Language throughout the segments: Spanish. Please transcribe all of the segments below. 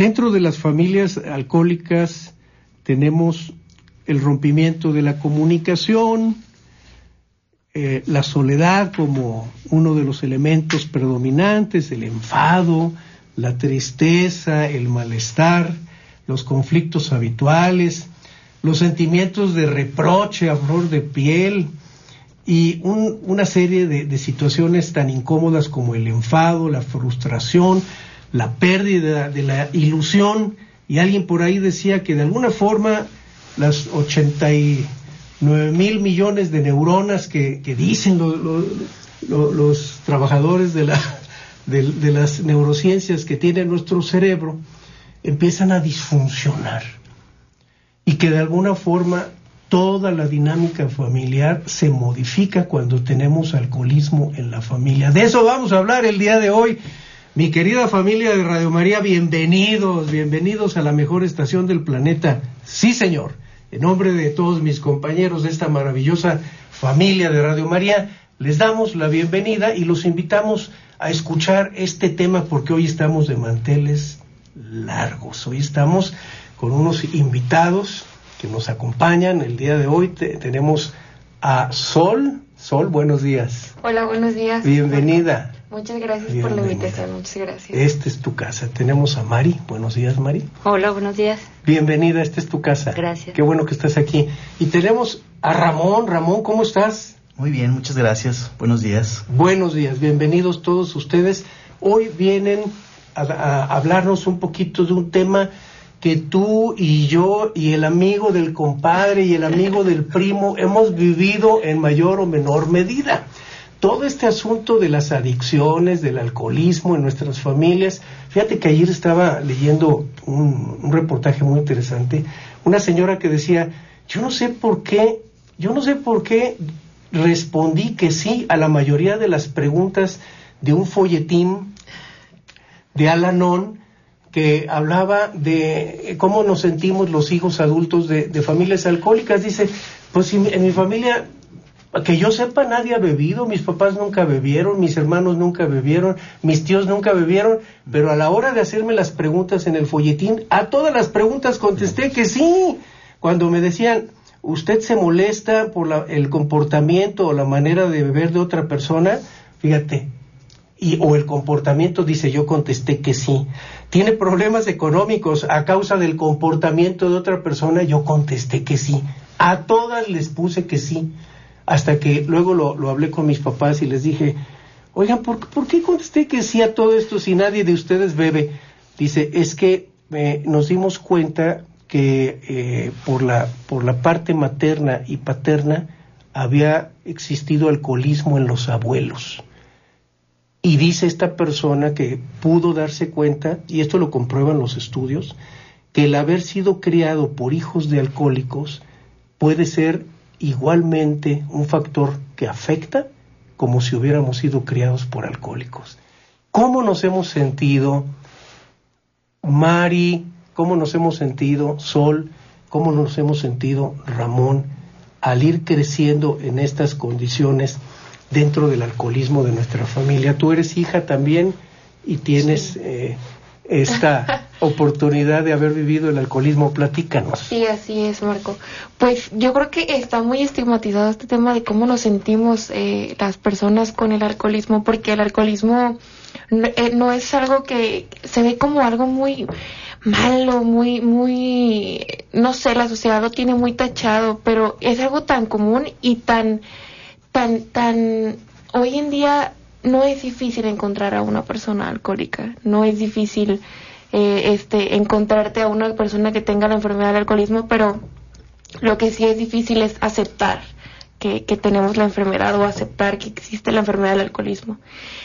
Dentro de las familias alcohólicas tenemos el rompimiento de la comunicación, eh, la soledad como uno de los elementos predominantes, el enfado, la tristeza, el malestar, los conflictos habituales, los sentimientos de reproche a flor de piel y una serie de situaciones tan incómodas como el enfado, la frustración, la pérdida de la ilusión y alguien por ahí decía que de alguna forma las 89 mil millones de neuronas que, dicen los trabajadores de, la, de, las neurociencias que tiene nuestro cerebro empiezan a disfuncionar y que de alguna forma toda la dinámica familiar se modifica cuando tenemos alcoholismo en la familia. De eso vamos a hablar el día de hoy. Mi querida familia de Radio María, bienvenidos, bienvenidos a la mejor estación del planeta. Sí, señor. En nombre de todos mis compañeros de esta maravillosa familia de Radio María, les damos la bienvenida y los invitamos a escuchar este tema porque hoy estamos de manteles largos. Hoy estamos con unos invitados que nos acompañan. El día de hoy tenemos a Sol. Sol, buenos días. Hola, buenos días. Bienvenida. Muchas gracias por la invitación, muchas gracias. Esta es tu casa. Tenemos a Mari. Buenos días, Mari. Hola, buenos días. Bienvenida, esta es tu casa. Gracias. Qué bueno que estás aquí. Y tenemos a Ramón. Ramón, ¿cómo estás? Muy bien, muchas gracias. Buenos días. Buenos días, bienvenidos todos ustedes. Hoy vienen a, a hablarnos un poquito de un tema que tú y yo y el amigo del compadre y el amigo del primo hemos vivido en mayor o menor medida todo este asunto de las adicciones, del alcoholismo en nuestras familias. Fíjate que ayer estaba leyendo un, reportaje muy interesante, una señora que decía, yo no sé por qué, yo no sé por qué respondí que sí a la mayoría de las preguntas de un folletín de Alanon que hablaba de cómo nos sentimos los hijos adultos de, familias alcohólicas. Dice, pues en mi familia que yo sepa, nadie ha bebido, mis papás nunca bebieron, mis hermanos nunca bebieron, mis tíos nunca bebieron, pero a la hora de hacerme las preguntas en el folletín, a todas las preguntas contesté que sí. Cuando me decían, ¿usted se molesta por el comportamiento o la manera de beber de otra persona? Fíjate, y, o el comportamiento, dice yo contesté que sí. ¿Tiene problemas económicos a causa del comportamiento de otra persona? Yo contesté que sí. A todas les puse que sí hasta que luego lo, hablé con mis papás y les dije, oigan, ¿por, qué contesté que sí a todo esto si nadie de ustedes bebe? Dice, es que eh, nos dimos cuenta que eh, por, la, por la parte materna y paterna había existido alcoholismo en los abuelos. Y dice esta persona que pudo darse cuenta, y esto lo comprueban los estudios, que el haber sido criado por hijos de alcohólicos puede ser igualmente un factor que afecta como si hubiéramos sido criados por alcohólicos. ¿Cómo nos hemos sentido, Mari? ¿Cómo nos hemos sentido, Sol? ¿Cómo nos hemos sentido, Ramón, al ir creciendo en estas condiciones dentro del alcoholismo de nuestra familia? Tú eres hija también y tienes eh, esta oportunidad de haber vivido el alcoholismo. Platícanos. Sí, así es, Marco. Pues yo creo que está muy estigmatizado este tema de cómo nos sentimos eh, las personas con el alcoholismo, porque el alcoholismo eh, no, es algo que se ve como algo muy malo, muy, muy, no sé, la sociedad lo tiene muy tachado, pero es algo tan común y tan, tan, tan, hoy en día no es difícil encontrar a una persona alcohólica, no es difícil eh, este, encontrarte a una persona que tenga la enfermedad del alcoholismo, pero lo que sí es difícil es aceptar que, que, tenemos la enfermedad o aceptar que existe la enfermedad del alcoholismo.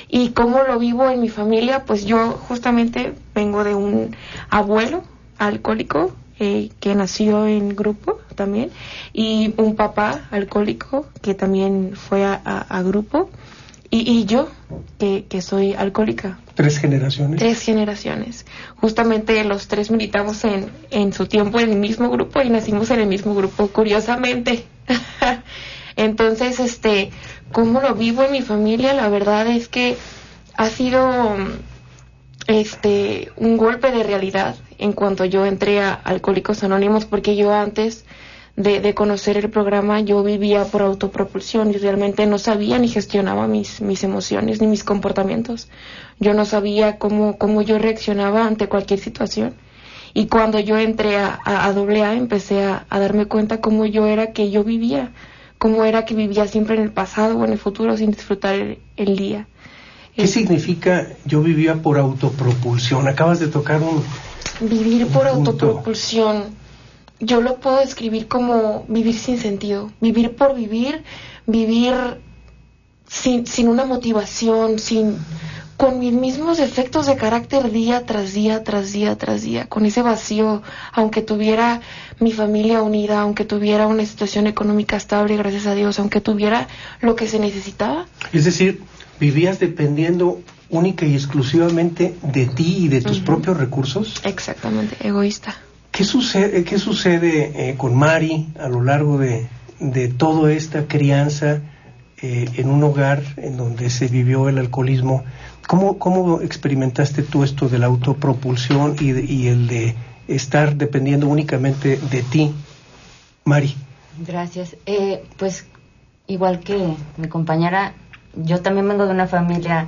Y cómo lo vivo en mi familia, pues yo justamente vengo de un abuelo alcohólico eh, que nació en grupo también y un papá alcohólico que también fue a, a, a grupo y, y yo que, que, soy alcohólica. ¿Tres generaciones? Tres generaciones. Justamente los tres militamos en, en su tiempo en el mismo grupo y nacimos en el mismo grupo, curiosamente. Entonces, este, ¿cómo lo vivo en mi familia? La verdad es que ha sido este un golpe de realidad en cuanto yo entré a Alcohólicos Anónimos porque yo antes de, de, conocer el programa yo vivía por autopropulsión y realmente no sabía ni gestionaba mis, mis emociones ni mis comportamientos. Yo no sabía cómo, cómo yo reaccionaba ante cualquier situación. Y cuando yo entré a, a, a AA empecé a, a darme cuenta cómo yo era que yo vivía, cómo era que vivía siempre en el pasado o en el futuro sin disfrutar el, el día. ¿Qué eh, significa yo vivía por autopropulsión? Acabas de tocar un... Vivir por autopropulsión. Yo lo puedo describir como vivir sin sentido. Vivir por vivir, vivir sin, sin una motivación, sin con mis mismos efectos de carácter día tras día, tras día, tras día, con ese vacío, aunque tuviera mi familia unida, aunque tuviera una situación económica estable, gracias a Dios, aunque tuviera lo que se necesitaba. Es decir, vivías dependiendo única y exclusivamente de ti y de tus uh -huh. propios recursos. Exactamente, egoísta. ¿Qué sucede, qué sucede eh, con Mari a lo largo de, de toda esta crianza eh, en un hogar en donde se vivió el alcoholismo? ¿Cómo, cómo experimentaste tú esto de la autopropulsión y, de, y el de estar dependiendo únicamente de ti, Mari? Gracias. Eh, pues igual que mi compañera, yo también vengo de una familia,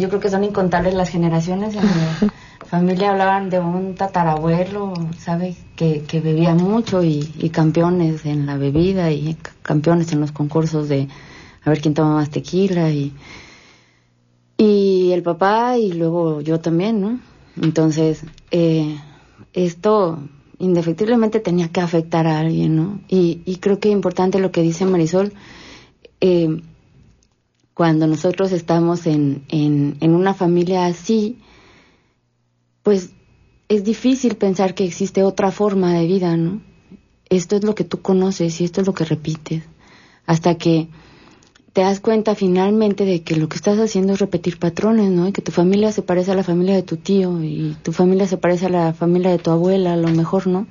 yo creo que son incontables las generaciones. En familia hablaban de un tatarabuelo, ¿sabe? Que, que bebía mucho y, y, campeones en la bebida y campeones en los concursos de a ver quién toma más tequila y, y el papá y luego yo también, ¿no? Entonces, eh, esto indefectiblemente tenía que afectar a alguien, ¿no? Y, y creo que es importante lo que dice Marisol. Eh, cuando nosotros estamos en, en, en una familia así, pues es difícil pensar que existe otra forma de vida, ¿no? Esto es lo que tú conoces y esto es lo que repites. Hasta que te das cuenta finalmente de que lo que estás haciendo es repetir patrones, ¿no? Y que tu familia se parece a la familia de tu tío y tu familia se parece a la familia de tu abuela, a lo mejor, ¿no?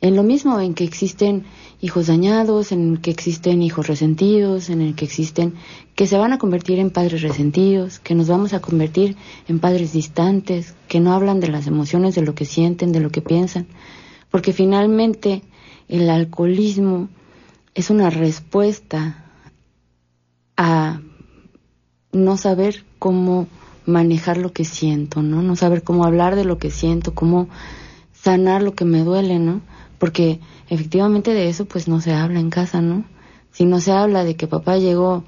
En lo mismo, en que existen hijos dañados, en que existen hijos resentidos, en el que existen que se van a convertir en padres resentidos, que nos vamos a convertir en padres distantes, que no hablan de las emociones, de lo que sienten, de lo que piensan, porque finalmente el alcoholismo es una respuesta a no saber cómo manejar lo que siento, ¿no? No saber cómo hablar de lo que siento, cómo sanar lo que me duele, ¿no? Porque efectivamente de eso pues no se habla en casa, ¿no? Si no se habla de que papá llegó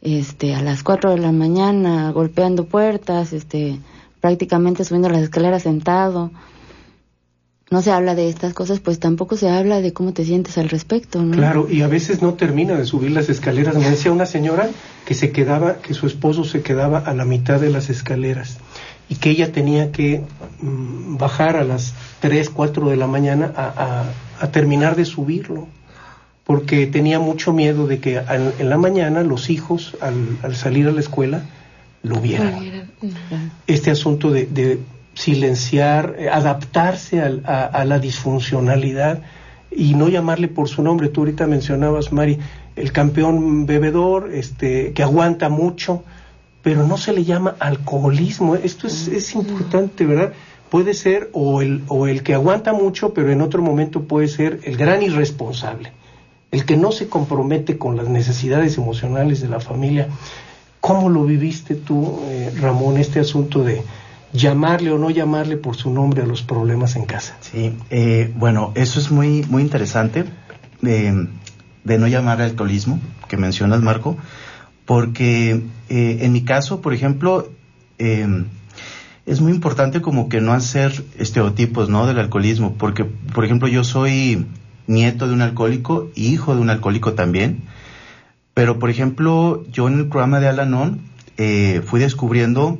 este a las cuatro de la mañana golpeando puertas, este prácticamente subiendo las escaleras sentado, no se habla de estas cosas, pues tampoco se habla de cómo te sientes al respecto, ¿no? Claro, y a veces no termina de subir las escaleras. Me decía una señora que se quedaba, que su esposo se quedaba a la mitad de las escaleras y que ella tenía que mm, bajar a las 3, 4 de la mañana a, a, a, terminar de subirlo, porque tenía mucho miedo de que al, en la mañana los hijos, al, al, salir a la escuela, lo vieran. Este asunto de, de silenciar, eh, adaptarse a, a, a, la disfuncionalidad y no llamarle por su nombre. Tú ahorita mencionabas, Mari, el campeón bebedor, este, que aguanta mucho, pero no se le llama alcoholismo. Esto es, es importante, ¿verdad? Puede ser o el, o el que aguanta mucho, pero en otro momento puede ser el gran irresponsable, el que no se compromete con las necesidades emocionales de la familia. ¿Cómo lo viviste tú, eh, Ramón, este asunto de llamarle o no llamarle por su nombre a los problemas en casa? Sí, eh, bueno, eso es muy, muy interesante de, de no llamar alcoholismo, que mencionas, Marco porque eh, en mi caso, por ejemplo, eh, es muy importante como que no hacer estereotipos, ¿no? Del alcoholismo, porque, por ejemplo, yo soy nieto de un alcohólico hijo de un alcohólico también, pero, por ejemplo, yo en el programa de Alanon eh, fui descubriendo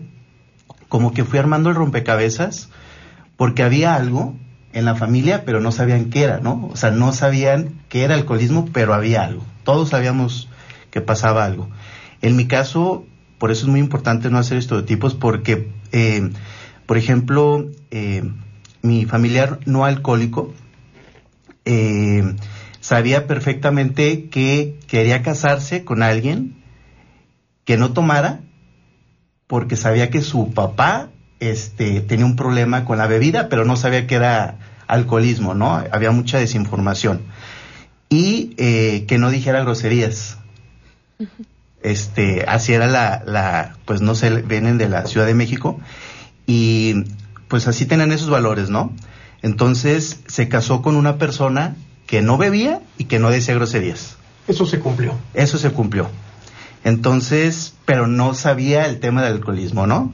como que fui armando el rompecabezas porque había algo en la familia, pero no sabían qué era, ¿no? O sea, no sabían qué era alcoholismo, pero había algo. Todos sabíamos que pasaba algo. En mi caso, por eso es muy importante no hacer estereotipos, porque, eh, por ejemplo, eh, mi familiar no alcohólico eh, sabía perfectamente que quería casarse con alguien que no tomara, porque sabía que su papá este, tenía un problema con la bebida, pero no sabía que era alcoholismo, ¿no? Había mucha desinformación. Y que no dijera groserías este, así era la, la, pues no sé, vienen de la Ciudad de México y pues así tenían esos valores, ¿no? Entonces se casó con una persona que no bebía y que no decía groserías. Eso se cumplió. Eso se cumplió. Entonces, pero no sabía el tema del alcoholismo, ¿no?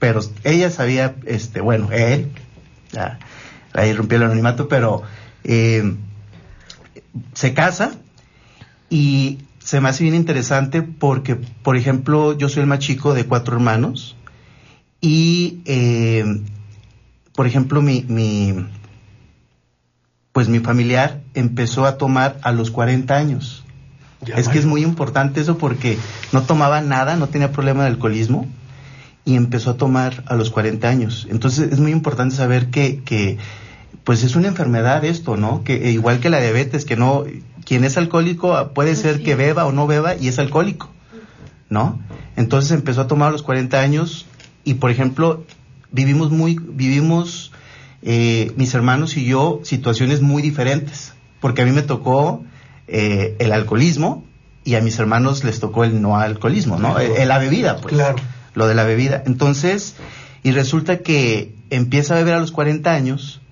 Pero ella sabía, este, bueno, él, ya, ahí rompió el anonimato, pero eh, se casa y se me hace bien interesante porque, por ejemplo, yo soy el más chico de cuatro hermanos y, eh, por ejemplo, mi, mi, pues mi familiar empezó a tomar a los 40 años. es que es muy importante eso porque no tomaba nada, no tenía problema de alcoholismo y empezó a tomar a los 40 años. Entonces es muy importante saber que, que pues es una enfermedad esto, ¿no? Que igual que la diabetes, que no, quien es alcohólico ah, puede ser que beba o no beba y es alcohólico, ¿no? Entonces empezó a tomar a los 40 años y, por ejemplo, vivimos muy, vivimos eh, mis hermanos y yo situaciones muy diferentes, porque a mí me tocó eh, el alcoholismo y a mis hermanos les tocó el no alcoholismo, ¿no? la bebida, pues. Claro. Lo de la bebida. Entonces, y resulta que empieza a beber a los 40 años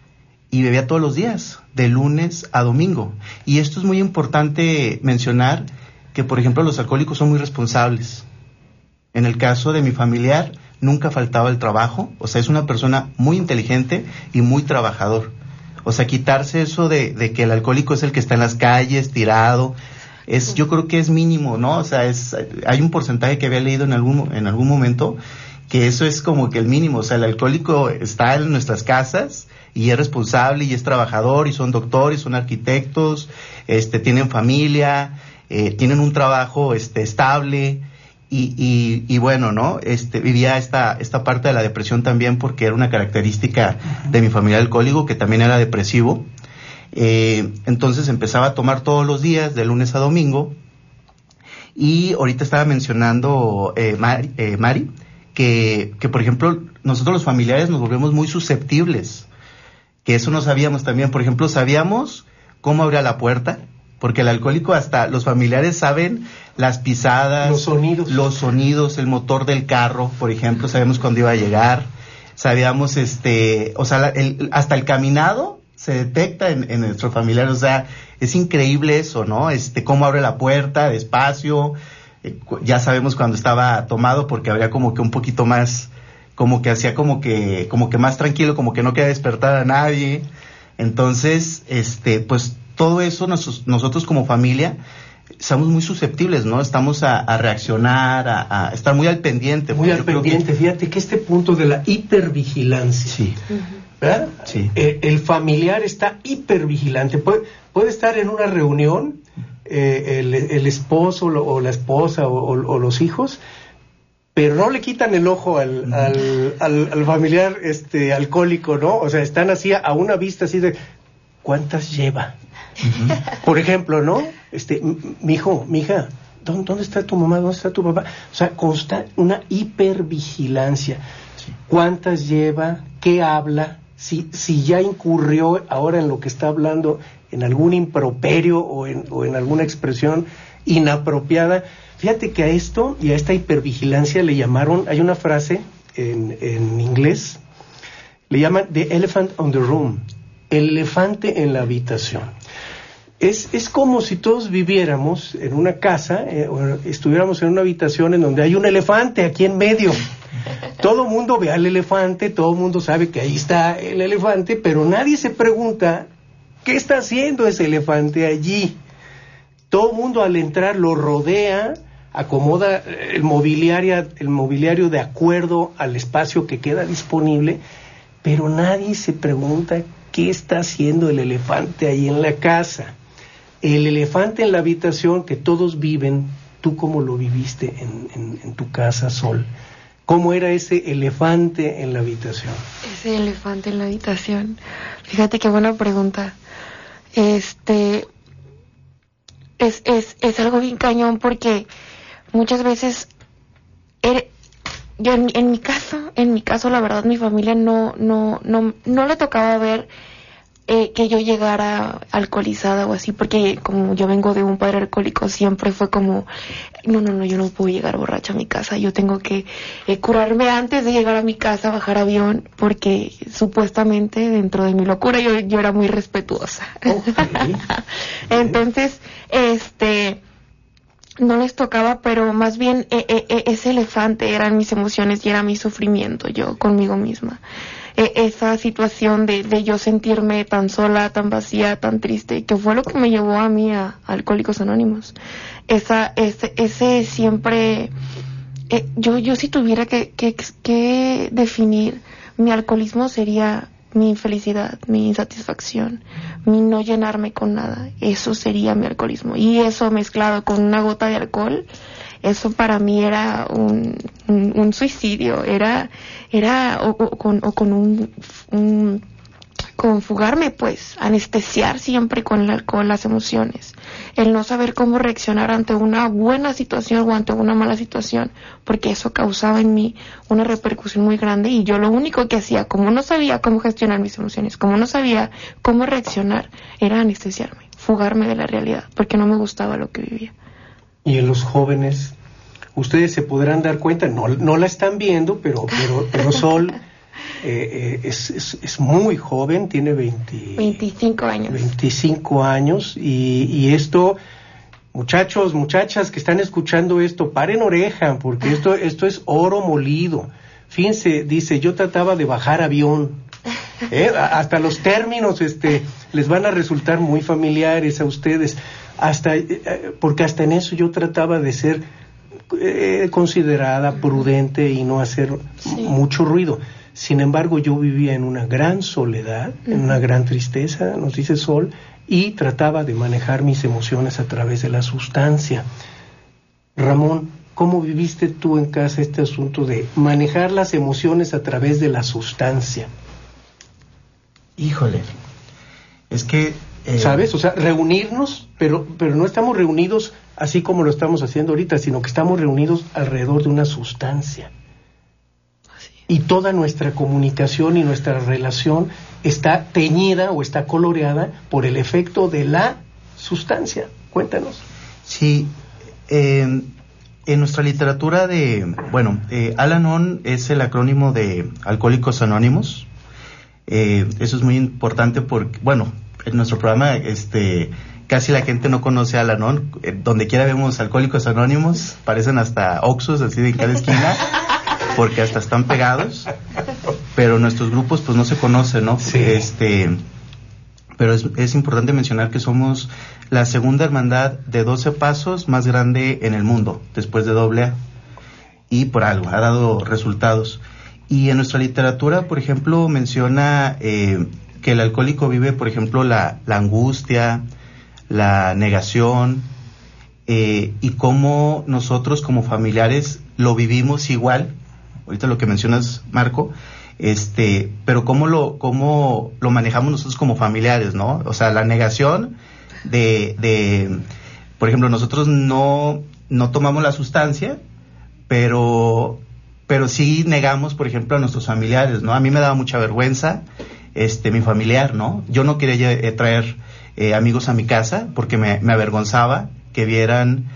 y bebía todos los días, de lunes a domingo. Y esto es muy importante mencionar que, por ejemplo, los alcohólicos son muy responsables. En el caso de mi familiar, nunca faltaba el trabajo, o sea, es una persona muy inteligente y muy trabajador. O sea, quitarse eso de, de que el alcohólico es el que está en las calles, tirado, es, yo creo que es mínimo, ¿no? O sea, es, hay un porcentaje que había leído en algún, en algún momento que eso es como que el mínimo, o sea, el alcohólico está en nuestras casas y es responsable y es trabajador y son doctores, son arquitectos, este, tienen familia, eh, tienen un trabajo este, estable y, y, bueno, ¿no? Este, vivía esta, esta parte de la depresión también porque era una característica de mi familia alcohólico que también era depresivo. Eh, entonces empezaba a tomar todos los días, de lunes a domingo. Y ahorita estaba mencionando eh, Mari, eh, Mari que, por ejemplo, nosotros los familiares nos volvemos muy susceptibles que eso no sabíamos también. Por ejemplo, sabíamos cómo abría la puerta, porque el alcohólico hasta los familiares saben las pisadas, los sonidos, los sonidos, el motor del carro, por ejemplo, sabemos cuándo iba a llegar, sabíamos este, o sea, el, hasta el caminado se detecta en, en nuestro familiar, o sea, es increíble eso, ¿no? Este, cómo abre la puerta, despacio, eh, ya sabemos cuando estaba tomado porque habría como que un poquito más como que hacía como que, como que más tranquilo, como que no quería despertar a nadie. Entonces, este, pues todo eso nosotros como familia estamos muy susceptibles, ¿no? Estamos a, reaccionar, a, estar muy al pendiente. Muy al pendiente. Fíjate que este punto de la hipervigilancia. Sí. ¿verdad? Sí. Eh, el familiar está hipervigilante. Puede, puede estar en una reunión, eh, el, el, esposo o la esposa o, o los hijos, pero no le quitan el ojo al, al, familiar este alcohólico, ¿no? O sea, están así a una vista así de ¿cuántas lleva? Por ejemplo, ¿no? Este, mi hijo, mi hija, ¿dónde, está tu mamá? ¿Dónde está tu papá? O sea, consta una hipervigilancia. ¿Cuántas lleva? ¿Qué habla? Si, si ya incurrió ahora en lo que está hablando, en algún improperio o en, o en alguna expresión inapropiada, Fíjate que a esto y a esta hipervigilancia le llamaron, hay una frase en, en inglés, le llaman The Elephant on the Room, el elefante en la habitación. Es, es como si todos viviéramos en una casa, eh, o estuviéramos en una habitación en donde hay un elefante aquí en medio. todo mundo ve al elefante, todo mundo sabe que ahí está el elefante, pero nadie se pregunta qué está haciendo ese elefante allí. Todo mundo al entrar lo rodea, acomoda el mobiliario, el mobiliario de acuerdo al espacio que queda disponible, pero nadie se pregunta qué está haciendo el elefante ahí en la casa. El elefante en la habitación que todos viven, tú cómo lo viviste en, en tu casa, Sol. ¿Cómo era ese elefante en la habitación? Ese elefante en la habitación. Fíjate qué buena pregunta. Este es, es, es algo bien cañón porque muchas veces er, yo en, en, mi caso, en mi caso la verdad mi familia no, no, no, no le tocaba ver eh, que yo llegara alcoholizada o así, porque como yo vengo de un padre alcohólico, siempre fue como, no, no, no, yo no puedo llegar borracha a mi casa, yo tengo que eh, curarme antes de llegar a mi casa, bajar avión, porque supuestamente dentro de mi locura yo, yo era muy respetuosa. Entonces, este no les tocaba, pero más bien eh, eh, ese elefante eran mis emociones y era mi sufrimiento yo conmigo misma. E, esa situación de, de, yo sentirme tan sola, tan vacía, tan triste, que fue lo que me llevó a mí a, Alcohólicos Anónimos. Esa, ese, ese siempre, eh, yo, yo si tuviera que, que, que definir mi alcoholismo sería mi infelicidad, mi insatisfacción, mi no llenarme con nada. Eso sería mi alcoholismo. Y eso mezclado con una gota de alcohol, eso para mí era un, un, suicidio, era, era o, con, o con un, un con fugarme, pues, anestesiar siempre con el alcohol las emociones, el no saber cómo reaccionar ante una buena situación o ante una mala situación, porque eso causaba en mí una repercusión muy grande y yo lo único que hacía, como no sabía cómo gestionar mis emociones, como no sabía cómo reaccionar, era anestesiarme, fugarme de la realidad, porque no me gustaba lo que vivía. Y en los jóvenes, ustedes se podrán dar cuenta, no, no la están viendo, pero, pero, pero Sol eh, eh, es, es, es, muy joven, tiene 25 años. 25 años y, y, esto, muchachos, muchachas que están escuchando esto, paren oreja, porque esto, esto es oro molido. Fíjense, dice, yo trataba de bajar avión. ¿eh? Hasta los términos este, les van a resultar muy familiares a ustedes, hasta, porque hasta en eso yo trataba de ser considerada, prudente y no hacer mucho ruido. Sin embargo, yo vivía en una gran soledad, en una gran tristeza, nos dice Sol, y trataba de manejar mis emociones a través de la sustancia. Ramón, ¿cómo viviste tú en casa este asunto de manejar las emociones a través de la sustancia? Híjole, es que... Eh, ¿Sabes? O sea, reunirnos, pero, pero no estamos reunidos así como lo estamos haciendo ahorita, sino que estamos reunidos alrededor de una sustancia y toda nuestra comunicación y nuestra relación está teñida o está coloreada por el efecto de la sustancia. Cuéntanos. Sí, en nuestra literatura de, bueno, eh, Alanon es el acrónimo de Alcohólicos Anónimos. Eh, eso es muy importante porque, bueno, en nuestro programa, este, casi la gente no conoce a Alanon. Eh, donde quiera vemos Alcohólicos Anónimos, parecen hasta Oxus, así de cada esquina. porque hasta están pegados, pero nuestros grupos pues no se conocen, ¿no? Este, pero es, es, importante mencionar que somos la segunda hermandad de 12 pasos más grande en el mundo, después de doble A, y por algo, ha dado resultados. Y en nuestra literatura, por ejemplo, menciona eh, que el alcohólico vive, por ejemplo, la, la angustia, la negación, eh, y cómo nosotros como familiares lo vivimos igual ahorita lo que mencionas, Marco, este, pero cómo lo, cómo lo manejamos nosotros como familiares, ¿no? O sea, la negación de, de por ejemplo, nosotros no, no tomamos la sustancia, pero, pero sí negamos, por ejemplo, a nuestros familiares, ¿no? A mí me daba mucha vergüenza, este, mi familiar, ¿no? Yo no quería eh, traer eh, amigos a mi casa porque me, me avergonzaba que vieran,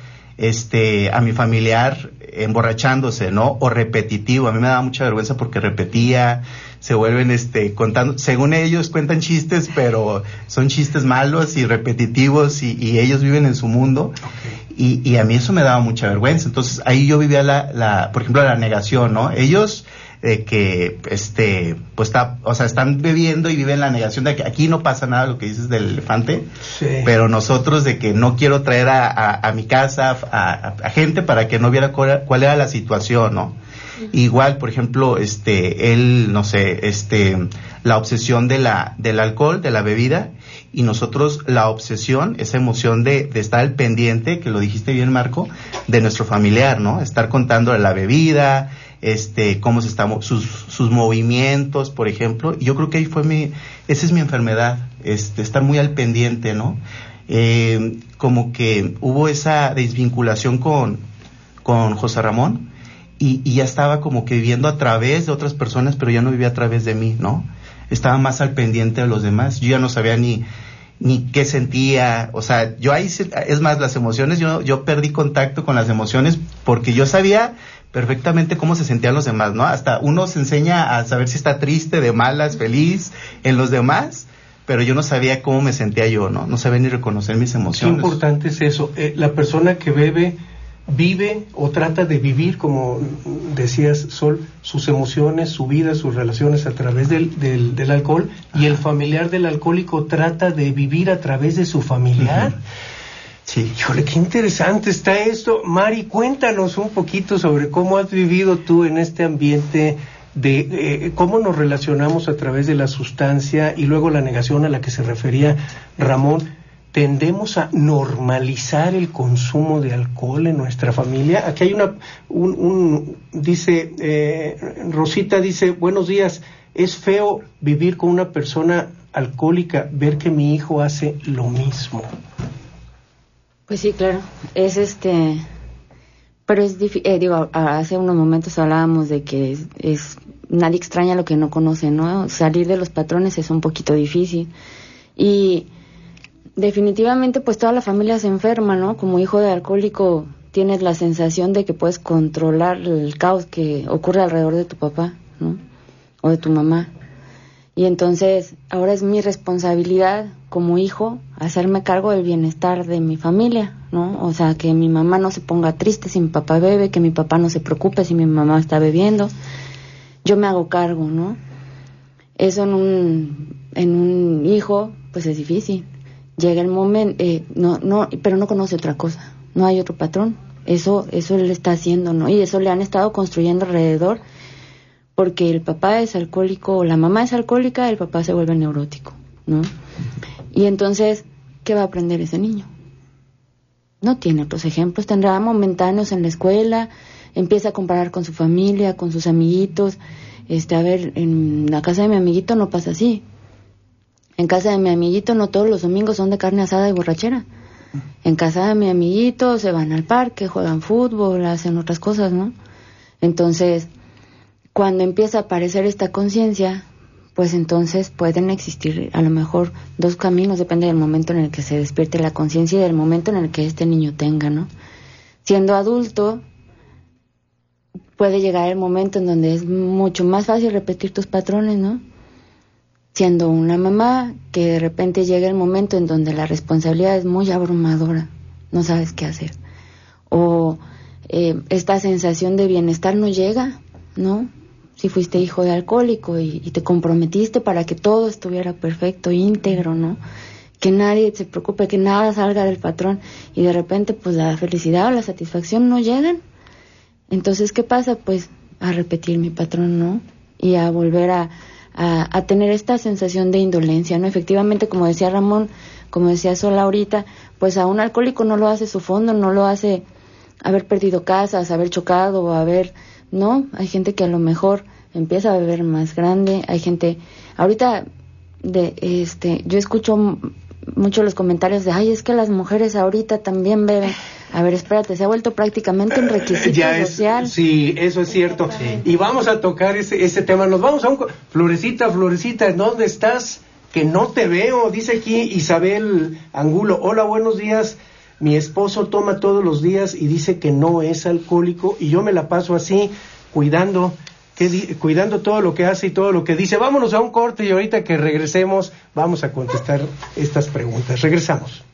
este, a mi familiar emborrachándose, ¿no? O repetitivo. A mí me daba mucha vergüenza porque repetía, se vuelven este contando, según ellos cuentan chistes, pero son chistes malos y repetitivos y, ellos viven en su mundo. Y, a mí eso me daba mucha vergüenza. Entonces ahí yo vivía la, la, por ejemplo, la negación, ¿no? Ellos de que este pues está o sea están bebiendo y viven la negación de que aquí no pasa nada lo que dices del elefante pero nosotros de que no quiero traer a, mi casa a, gente para que no viera cuál, era la situación no igual por ejemplo este él no sé este la obsesión de la del alcohol de la bebida y nosotros la obsesión, esa emoción de, de, estar al pendiente, que lo dijiste bien Marco, de nuestro familiar, ¿no? Estar contando la bebida, este, cómo se está, sus, sus movimientos, por ejemplo. Yo creo que ahí fue mi, esa es mi enfermedad, este, estar muy al pendiente, ¿no? Eh, como que hubo esa desvinculación con, con José Ramón y, y ya estaba como que viviendo a través de otras personas, pero ya no vivía a través de mí, ¿no? estaba más al pendiente de los demás. Yo ya no sabía ni, ni qué sentía, o sea, yo ahí, es más, las emociones, yo, yo perdí contacto con las emociones porque yo sabía perfectamente cómo se sentían los demás, ¿no? Hasta uno se enseña a saber si está triste, de malas, feliz en los demás, pero yo no sabía cómo me sentía yo, ¿no? No sabía ni reconocer mis emociones. Qué importante es eso. Eh, la persona que bebe vive o trata de vivir, como decías, Sol, sus emociones, su vida, sus relaciones a través del, del, alcohol y el familiar del alcohólico trata de vivir a través de su familiar. Sí. Híjole, qué interesante está esto. Mari, cuéntanos un poquito sobre cómo has vivido tú en este ambiente de eh, cómo nos relacionamos a través de la sustancia y luego la negación a la que se refería Ramón tendemos a normalizar el consumo de alcohol en nuestra familia. Aquí hay una, un, dice, eh, Rosita dice, buenos días, es feo vivir con una persona alcohólica, ver que mi hijo hace lo mismo. Pues sí, claro, es este, pero es difícil, eh, digo, hace unos momentos hablábamos de que es, es, nadie extraña lo que no conoce, ¿no? Salir de los patrones es un poquito difícil. Y definitivamente pues toda la familia se enferma, ¿no? Como hijo de alcohólico tienes la sensación de que puedes controlar el caos que ocurre alrededor de tu papá, ¿no? O de tu mamá. Y entonces ahora es mi responsabilidad como hijo hacerme cargo del bienestar de mi familia, ¿no? O sea, que mi mamá no se ponga triste si mi papá bebe, que mi papá no se preocupe si mi mamá está bebiendo. Yo me hago cargo, ¿no? Eso en un, en un hijo, pues es difícil llega el momento, eh, no, no, pero no conoce otra cosa, no hay otro patrón. Eso, eso él está haciendo, ¿no? Y eso le han estado construyendo alrededor, porque el papá es alcohólico, o la mamá es alcohólica, el papá se vuelve neurótico, ¿no? Y entonces, ¿qué va a aprender ese niño? No tiene otros ejemplos, tendrá momentáneos en la escuela, empieza a comparar con su familia, con sus amiguitos, este, a ver, en la casa de mi amiguito no pasa así, en casa de mi amiguito no todos los domingos son de carne asada y borrachera. En casa de mi amiguito se van al parque, juegan fútbol, hacen otras cosas, ¿no? Entonces, cuando empieza a aparecer esta conciencia, pues entonces pueden existir a lo mejor dos caminos, depende del momento en el que se despierte la conciencia y del momento en el que este niño tenga, ¿no? Siendo adulto, puede llegar el momento en donde es mucho más fácil repetir tus patrones, ¿no? siendo una mamá que de repente llega el momento en donde la responsabilidad es muy abrumadora, no sabes qué hacer. O eh, esta sensación de bienestar no llega, ¿no? Si fuiste hijo de alcohólico y, te comprometiste para que todo estuviera perfecto, íntegro, ¿no? Que nadie se preocupe, que nada salga del patrón y de repente pues la felicidad o la satisfacción no llegan. Entonces, ¿qué pasa? Pues a repetir mi patrón, ¿no? Y a volver a, a, tener esta sensación de indolencia, ¿no? Efectivamente, como decía Ramón, como decía Sola ahorita, pues a un alcohólico no lo hace su fondo, no lo hace haber perdido casas, haber chocado haber, ¿no? Hay gente que a lo mejor empieza a beber más grande, hay gente, ahorita de este, yo escucho mucho los comentarios de, ay, es que las mujeres ahorita también beben. A ver, espérate, se ha vuelto prácticamente un requisito ya social. Sí, eso es cierto. Y vamos a tocar ese, ese tema. Nos vamos a un... Florecita, Florecita, ¿dónde estás? Que no te veo. Dice aquí Isabel Angulo. Hola, buenos días. Mi esposo toma todos los días y dice que no es alcohólico y yo me la paso así cuidando que, cuidando todo lo que hace y todo lo que dice. Vámonos a un corte y ahorita que regresemos vamos a contestar estas preguntas. Regresamos.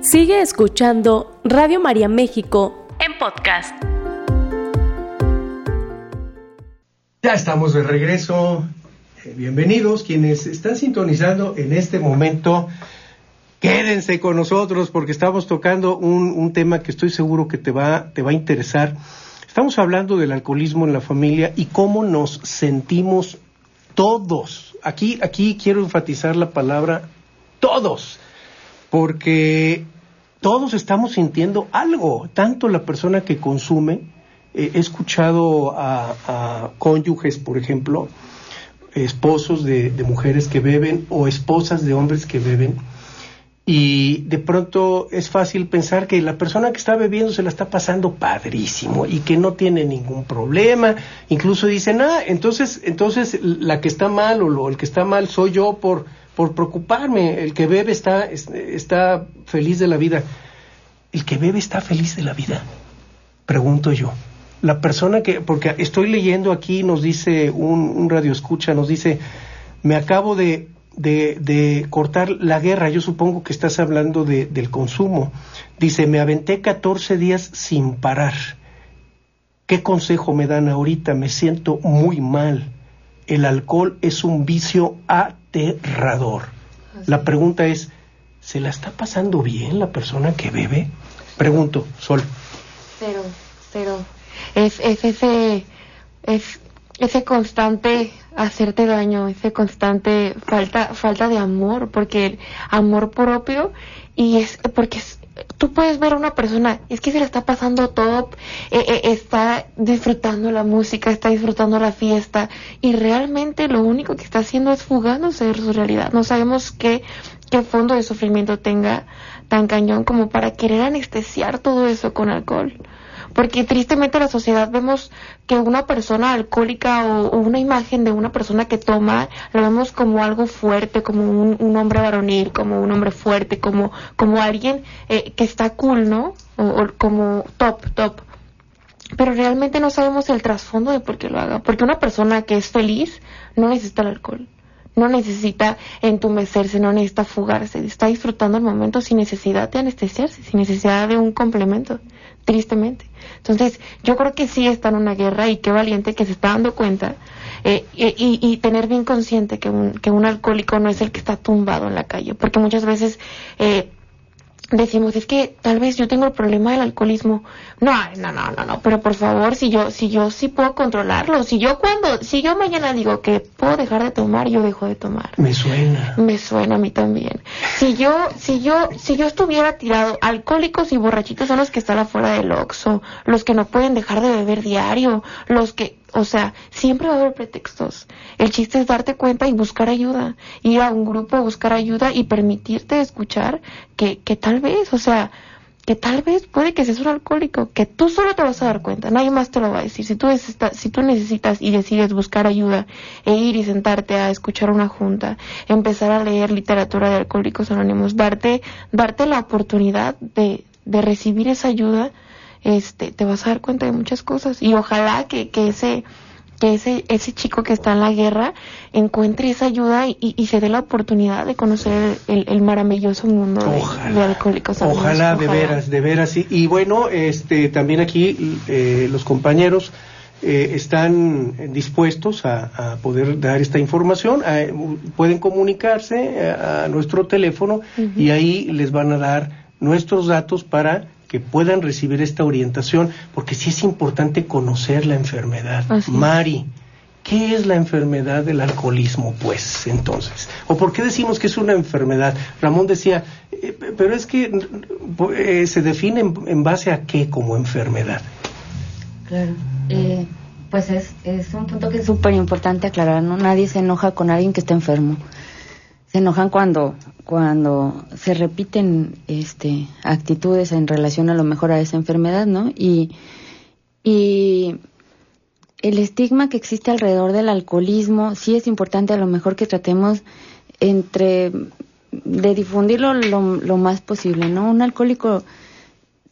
Sigue escuchando Radio María México en podcast. Ya estamos de regreso Bienvenidos quienes están sintonizando en este momento. Quédense con nosotros porque estamos tocando un, un tema que estoy seguro que te va, te va a interesar. Estamos hablando del alcoholismo en la familia y cómo nos sentimos todos. Aquí, aquí quiero enfatizar la palabra todos, porque todos estamos sintiendo algo, tanto la persona que consume, eh, he escuchado a, a, cónyuges, por ejemplo, esposos de, mujeres que beben o esposas de hombres que beben, y de pronto es fácil pensar que la persona que está bebiendo se la está pasando padrísimo y que no tiene ningún problema. Incluso dicen, ah, entonces, entonces la que está mal o lo, el que está mal soy yo por, por preocuparme. El que bebe está, está feliz de la vida. ¿El que bebe está feliz de la vida? Pregunto yo. La persona que, porque estoy leyendo aquí, nos dice un, un radio escucha, nos dice, me acabo de de, de, cortar la guerra, yo supongo que estás hablando de, del consumo. Dice, me aventé 14 días sin parar. ¿Qué consejo me dan ahorita? Me siento muy mal. El alcohol es un vicio aterrador. La pregunta es, ¿se la está pasando bien la persona que bebe? Pregunto, Sol. Cero, cero. Es, es ese, es ese constante hacerte daño, ese constante falta, falta de amor, porque el amor propio y es porque tú puedes ver a una persona, es que se le está pasando todo, eh, eh, está disfrutando la música, está disfrutando la fiesta y realmente lo único que está haciendo es fugándose de su realidad. No sabemos qué, qué fondo de sufrimiento tenga tan cañón como para querer anestesiar todo eso con alcohol porque tristemente en la sociedad vemos que una persona alcohólica o, una imagen de una persona que toma lo vemos como algo fuerte, como un, un hombre varonil, como un hombre fuerte, como, como alguien eh, que está cool, ¿no? O, o, como top, top. Pero realmente no sabemos el trasfondo de por qué lo haga. Porque una persona que es feliz no necesita el alcohol no necesita entumecerse, no necesita fugarse, está disfrutando el momento sin necesidad de anestesiarse, sin necesidad de un complemento, tristemente. Entonces, yo creo que sí está en una guerra y qué valiente que se está dando cuenta eh, y, y, tener bien consciente que un, que un alcohólico no es el que está tumbado en la calle, porque muchas veces eh, decimos es que tal vez yo tengo el problema del alcoholismo no no no no no pero por favor si yo si yo sí puedo controlarlo si yo cuando si yo mañana digo que puedo dejar de tomar yo dejo de tomar. Me suena. Me suena a mí también. Si yo si yo si yo estuviera tirado alcohólicos y borrachitos son los que están afuera del oxo los que no pueden dejar de beber diario los que o sea, siempre va a haber pretextos. El chiste es darte cuenta y buscar ayuda. Ir a un grupo a buscar ayuda y permitirte escuchar que, que tal vez, o sea, que tal vez puede que seas un alcohólico, que tú solo te vas a dar cuenta, nadie más te lo va a decir. Si tú, necesitas, si tú necesitas y decides buscar ayuda e ir y sentarte a escuchar una junta, empezar a leer literatura de alcohólicos anónimos, darte, darte la oportunidad de, de recibir esa ayuda, este, te vas a dar cuenta de muchas cosas y ojalá que, que ese que ese, ese chico que está en la guerra encuentre esa ayuda y, y se dé la oportunidad de conocer el, el maravilloso mundo de, de, alcohólicos. Ojalá, ojalá, de veras, de veras. Y, y bueno, este, también aquí eh, los compañeros eh, están dispuestos a, a, poder dar esta información. A, pueden comunicarse a, a nuestro teléfono uh -huh. y ahí les van a dar nuestros datos para que puedan recibir esta orientación, porque sí es importante conocer la enfermedad. Así. Mari, ¿qué es la enfermedad del alcoholismo, pues, entonces? ¿O por qué decimos que es una enfermedad? Ramón decía, eh, pero es que eh, se define en, en, base a qué como enfermedad. Claro, eh, pues es, es un punto que es súper importante aclarar, ¿no? Nadie se enoja con alguien que está enfermo se enojan cuando cuando se repiten este actitudes en relación a lo mejor a esa enfermedad, ¿no? Y y el estigma que existe alrededor del alcoholismo sí es importante a lo mejor que tratemos entre de difundirlo lo, lo más posible, ¿no? Un alcohólico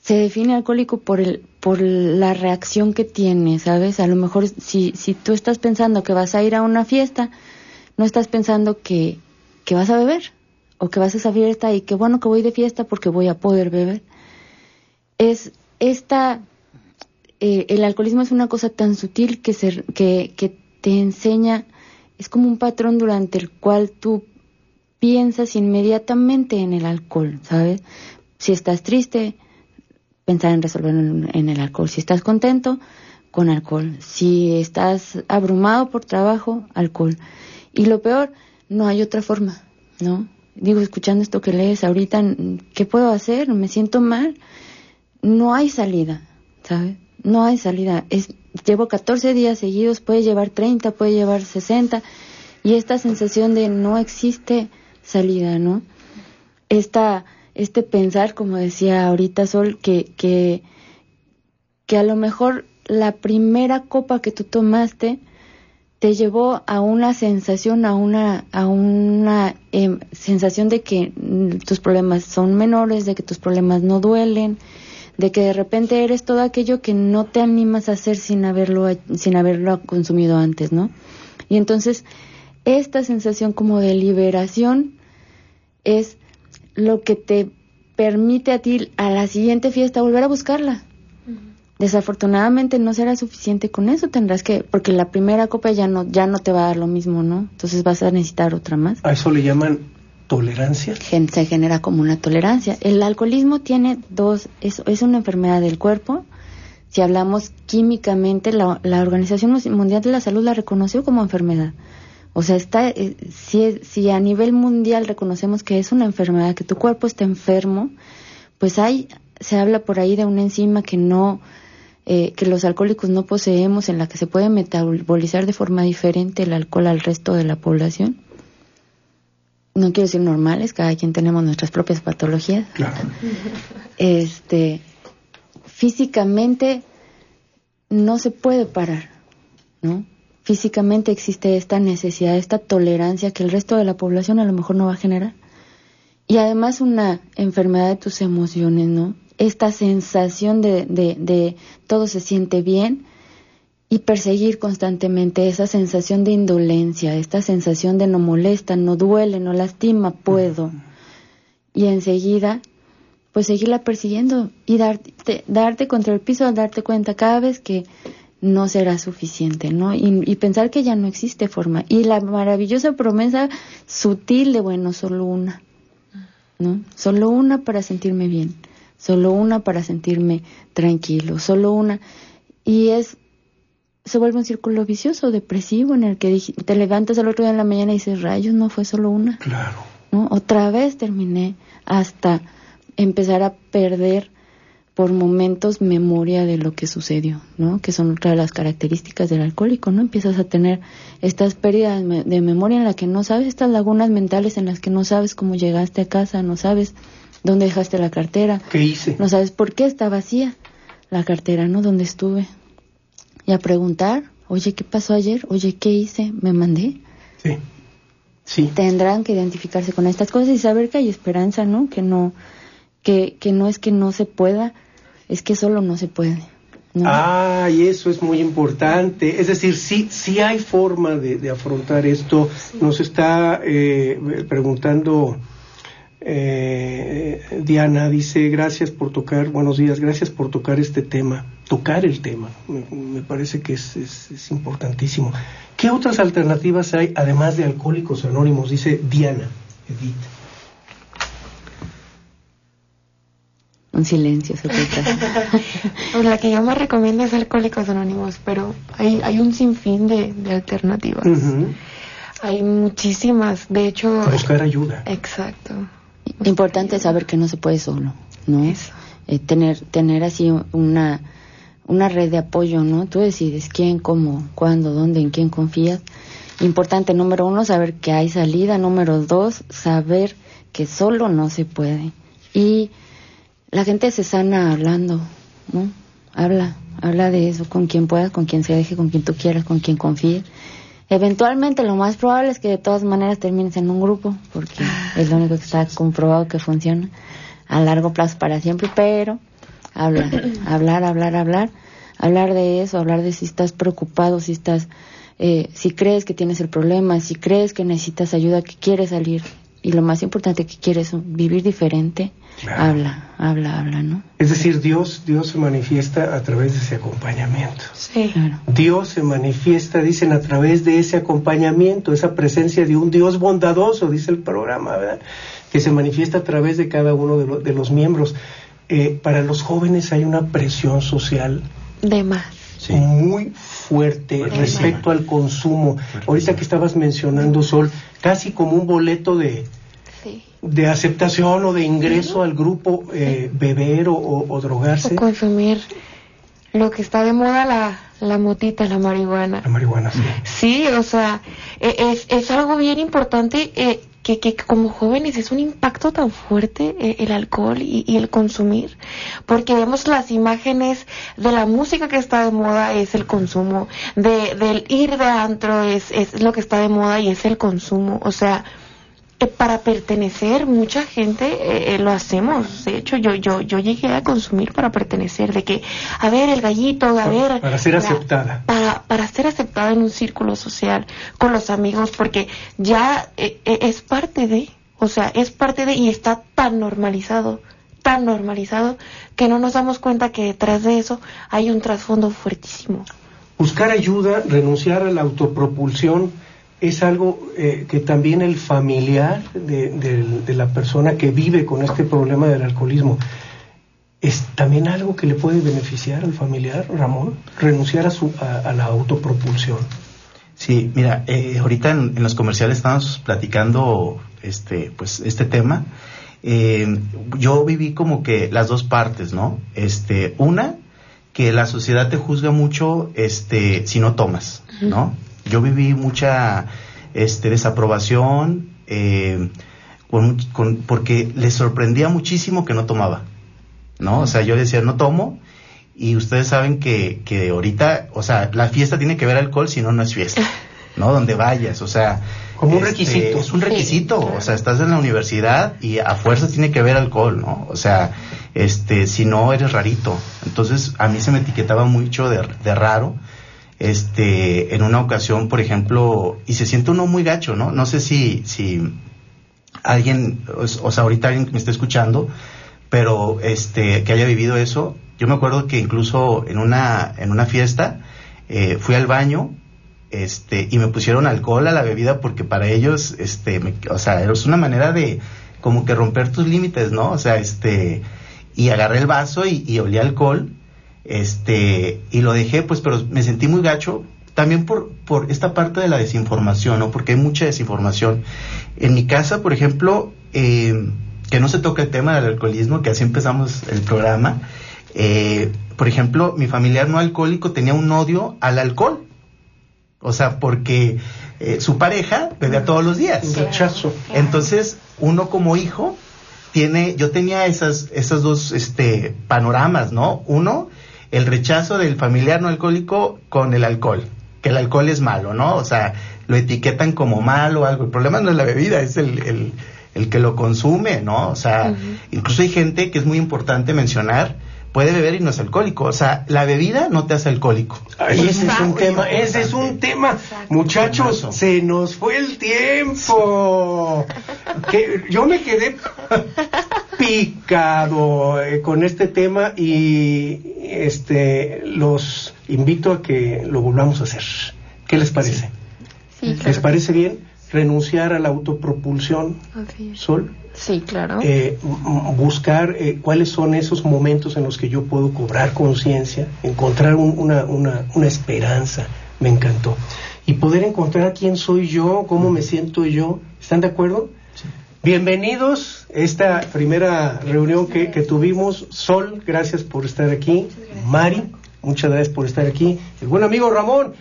se define alcohólico por el por la reacción que tiene, ¿sabes? A lo mejor si si tú estás pensando que vas a ir a una fiesta, no estás pensando que que vas a beber o que vas a esa fiesta y que bueno que voy de fiesta porque voy a poder beber. Es esta, eh, el alcoholismo es una cosa tan sutil que, se, que, que te enseña, es como un patrón durante el cual tú piensas inmediatamente en el alcohol, ¿sabes? Si estás triste, pensar en resolverlo en, el alcohol. Si estás contento, con alcohol. Si estás abrumado por trabajo, alcohol. Y lo peor, no hay otra forma, ¿no? Digo, escuchando esto que lees ahorita, ¿qué puedo hacer? Me siento mal. No hay salida, ¿sabes? No hay salida. Es, llevo 14 días seguidos, puede llevar 30, puede llevar 60, y esta sensación de no existe salida, ¿no? Esta, este pensar, como decía ahorita Sol, que, que, que a lo mejor la primera copa que tú tomaste te llevó a una sensación, a una, a una em, sensación de que mm, tus problemas son menores, de que tus problemas no duelen, de que de repente eres todo aquello que no te animas a hacer sin haberlo, sin haberlo consumido antes, ¿no? Y entonces, esta sensación como de liberación es lo que te permite a ti a la siguiente fiesta volver a buscarla. Desafortunadamente no será suficiente con eso, tendrás que, porque la primera copa ya no, ya no te va a dar lo mismo, ¿no? Entonces vas a necesitar otra más. ¿A eso le llaman tolerancia? Se genera como una tolerancia. El alcoholismo tiene dos, es, es una enfermedad del cuerpo. Si hablamos químicamente, la, la Organización Mundial de la Salud la reconoció como enfermedad. O sea, está, eh, si, si a nivel mundial reconocemos que es una enfermedad, que tu cuerpo está enfermo, pues hay, se habla por ahí de una enzima que no, eh, que los alcohólicos no poseemos, en la que se puede metabolizar de forma diferente el alcohol al resto de la población. No quiero decir normales, cada quien tenemos nuestras propias patologías. Este, físicamente no se puede parar, ¿no? Físicamente existe esta necesidad, esta tolerancia que el resto de la población a lo mejor no va a generar. Y además una enfermedad de tus emociones, ¿no? Esta sensación de, de, todo se siente bien y perseguir constantemente esa sensación de indolencia, esta sensación de no molesta, no duele, no lastima, puedo. Y enseguida, pues seguirla persiguiendo y darte, darte contra el piso, darte cuenta cada vez que no será suficiente, ¿no? Y, y, pensar que ya no existe forma. Y la maravillosa promesa sutil de, bueno, solo una, ¿no? Solo una para sentirme bien solo una para sentirme tranquilo, solo una. Y es, se vuelve un círculo vicioso, depresivo, en el que te levantas al otro día en la mañana y dices, rayos, no fue solo una. Claro. ¿No? Otra vez terminé hasta empezar a perder por momentos memoria de lo que sucedió, ¿no? Que son otra de las características del alcohólico, ¿no? Empiezas a tener estas pérdidas de memoria en las que no sabes, estas lagunas mentales en las que no sabes cómo llegaste a casa, no sabes ¿Dónde dejaste la cartera? ¿Qué hice? No sabes por qué está vacía la cartera, ¿no? ¿Dónde estuve? Y a preguntar, oye, ¿qué pasó ayer? Oye, ¿qué hice? ¿Me mandé? Sí. Sí. Tendrán que identificarse con estas cosas y saber que hay esperanza, ¿no? Que no, que, que no es que no se pueda, es que solo no se puede. Ah, y eso es muy importante. Es decir, sí, sí hay forma de, afrontar esto. Nos está eh, preguntando eh, Diana dice, gracias por tocar, buenos días, gracias por tocar este tema, tocar el tema, me, parece que es, es, importantísimo. ¿Qué otras alternativas hay además de Alcohólicos Anónimos? Dice Diana, Edith. Un silencio, pues La que yo más recomiendo es Alcohólicos Anónimos, pero hay, hay un sinfín de, alternativas. Hay muchísimas, de hecho... Buscar ayuda. Exacto. Importante saber que no se puede solo, ¿no? Eh, tener, tener así una, una red de apoyo, ¿no? Tú decides quién, cómo, cuándo, dónde, en quién confías. Importante, número uno, saber que hay salida. Número dos, saber que solo no se puede. Y la gente se sana hablando, ¿no? Habla, habla de eso con quien puedas, con quien se deje, con quien tú quieras, con quien confíes. Eventualmente lo más probable es que de todas maneras termines en un grupo, porque ah, es lo único que está comprobado que funciona a largo plazo para siempre, pero hablar, hablar, hablar, hablar, hablar de eso, hablar de si estás preocupado, si estás, eh, si crees que tienes el problema, si crees que necesitas ayuda, que quieres salir y lo más importante que quieres vivir diferente, Claro. habla, habla, habla, ¿no? Es decir, Dios, Dios se manifiesta a través de ese acompañamiento. Sí. Claro. Dios se manifiesta, dicen, a través de ese acompañamiento, esa presencia de un Dios bondadoso, dice el programa, ¿verdad? Que se manifiesta a través de cada uno de, lo- de los miembros. Eh, para los jóvenes hay una presión social De más. muy fuerte Fuertísima. respecto al consumo. Ahorita que estabas mencionando, Sol, casi como un boleto de, Sí. de aceptación o de ingreso al grupo, eh, beber o, o- o drogarse. O consumir lo que está de moda, la, la motita, la marihuana. La marihuana, sí. Sí, o sea, e- es, es algo bien importante eh, que, que como jóvenes es un impacto tan fuerte eh, el alcohol y, y el consumir, porque vemos las imágenes de la música que está de moda es el consumo, de, del ir de antro es, es lo que está de moda y es el consumo, o sea, eh, para pertenecer mucha gente eh, eh, lo hacemos de hecho yo yo yo llegué a consumir para pertenecer de que a ver el gallito a ver para ser aceptada. para, para ser aceptada en un círculo social con los amigos porque ya eh, eh, es parte de o sea es parte de y está tan normalizado tan normalizado que no nos damos cuenta que detrás de eso hay un trasfondo fuertísimo Buscar ayuda, renunciar a la autopropulsión, es algo eh, que también el familiar de, de- la persona que vive con este problema del alcoholismo, es también algo que le puede beneficiar al familiar, Ramón, renunciar a, su, a, a la autopropulsión. Sí, mira, eh, ahorita en, en los comerciales estamos platicando este, pues, este tema. Eh, yo viví como que las dos partes, ¿no? Este, una, que la sociedad te juzga mucho, este, si no tomas, ¿no? Yo viví mucha, este, desaprobación, eh, con, con- porque les sorprendía muchísimo que no tomaba, ¿no? O sea, yo decía, no tomo, y ustedes saben que, que ahorita, o sea, la fiesta tiene que ver alcohol, si no, no es fiesta, ¿no? Donde vayas, o sea. Como un este, requisito. Es un Sí, requisito, claro. o sea, estás en la universidad y a fuerza tiene que ver alcohol, ¿no? O sea, este, si no, eres rarito. Entonces, a mí se me etiquetaba mucho de, de raro. Este, en una ocasión, por ejemplo, y se siente uno muy gacho, ¿no? No sé si, si alguien, o, sea, ahorita alguien que me esté escuchando, pero este, que haya vivido eso, yo me acuerdo que incluso en una, en una fiesta, eh, fui al baño, este, y me pusieron alcohol a la bebida porque para ellos, este, me- o sea, es una manera de como que romper tus límites, ¿no? O sea, este, y agarré el vaso y, y olí alcohol, este, y lo dejé, pues, pero me sentí muy gacho, también por, por esta parte de la desinformación, ¿no? Porque hay mucha desinformación. En mi casa, por ejemplo, eh, que no se toca el tema del alcoholismo, que así empezamos el programa, eh, por ejemplo, mi familiar no alcohólico tenía un odio al alcohol. O sea, porque eh, su pareja bebía todos los días. Un rechazo. Entonces, uno como hijo tiene, yo tenía esas, esas dos este, panoramas, ¿no? Uno, el rechazo del familiar no alcohólico con el alcohol, que el alcohol es malo, ¿no? O sea, lo etiquetan como malo o algo. El problema no es la bebida, es el, el, el que lo consume, ¿no? O sea, incluso hay gente que es muy importante mencionar, puede beber y no es alcohólico. O sea, la bebida no te hace alcohólico. Ay, ese es un tema, ese es un tema. Exacto. Muchachos, se nos fue el tiempo. Que yo me quedé picado eh, con este tema y este los invito a que lo volvamos a hacer. ¿Qué les parece? sí ¿Les claro parece bien renunciar a la autopropulsión. Sol? sí claro eh, buscar eh, cuáles son esos momentos en los que yo puedo cobrar conciencia, encontrar un- una, una, una esperanza, me encantó. Y poder encontrar quién soy yo, cómo me siento yo. ¿Están de acuerdo? Bienvenidos a esta primera reunión que, que tuvimos. Sol, gracias por estar aquí. Mari, muchas gracias por estar aquí. El buen amigo Ramón,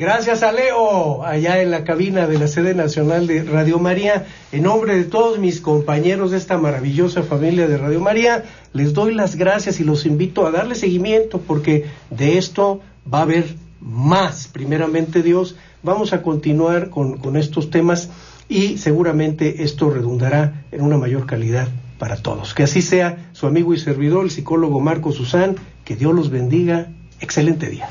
gracias a Leo, allá en la cabina de la sede nacional de Radio María. En nombre de todos mis compañeros de esta maravillosa familia de Radio María, les doy las gracias y los invito a darle seguimiento porque de esto va a haber más, primeramente Dios. Vamos a continuar con, estos temas y seguramente esto redundará en una mayor calidad para todos. Que así sea su amigo y servidor, el psicólogo Marco Susán. Que Dios los bendiga. Excelente día.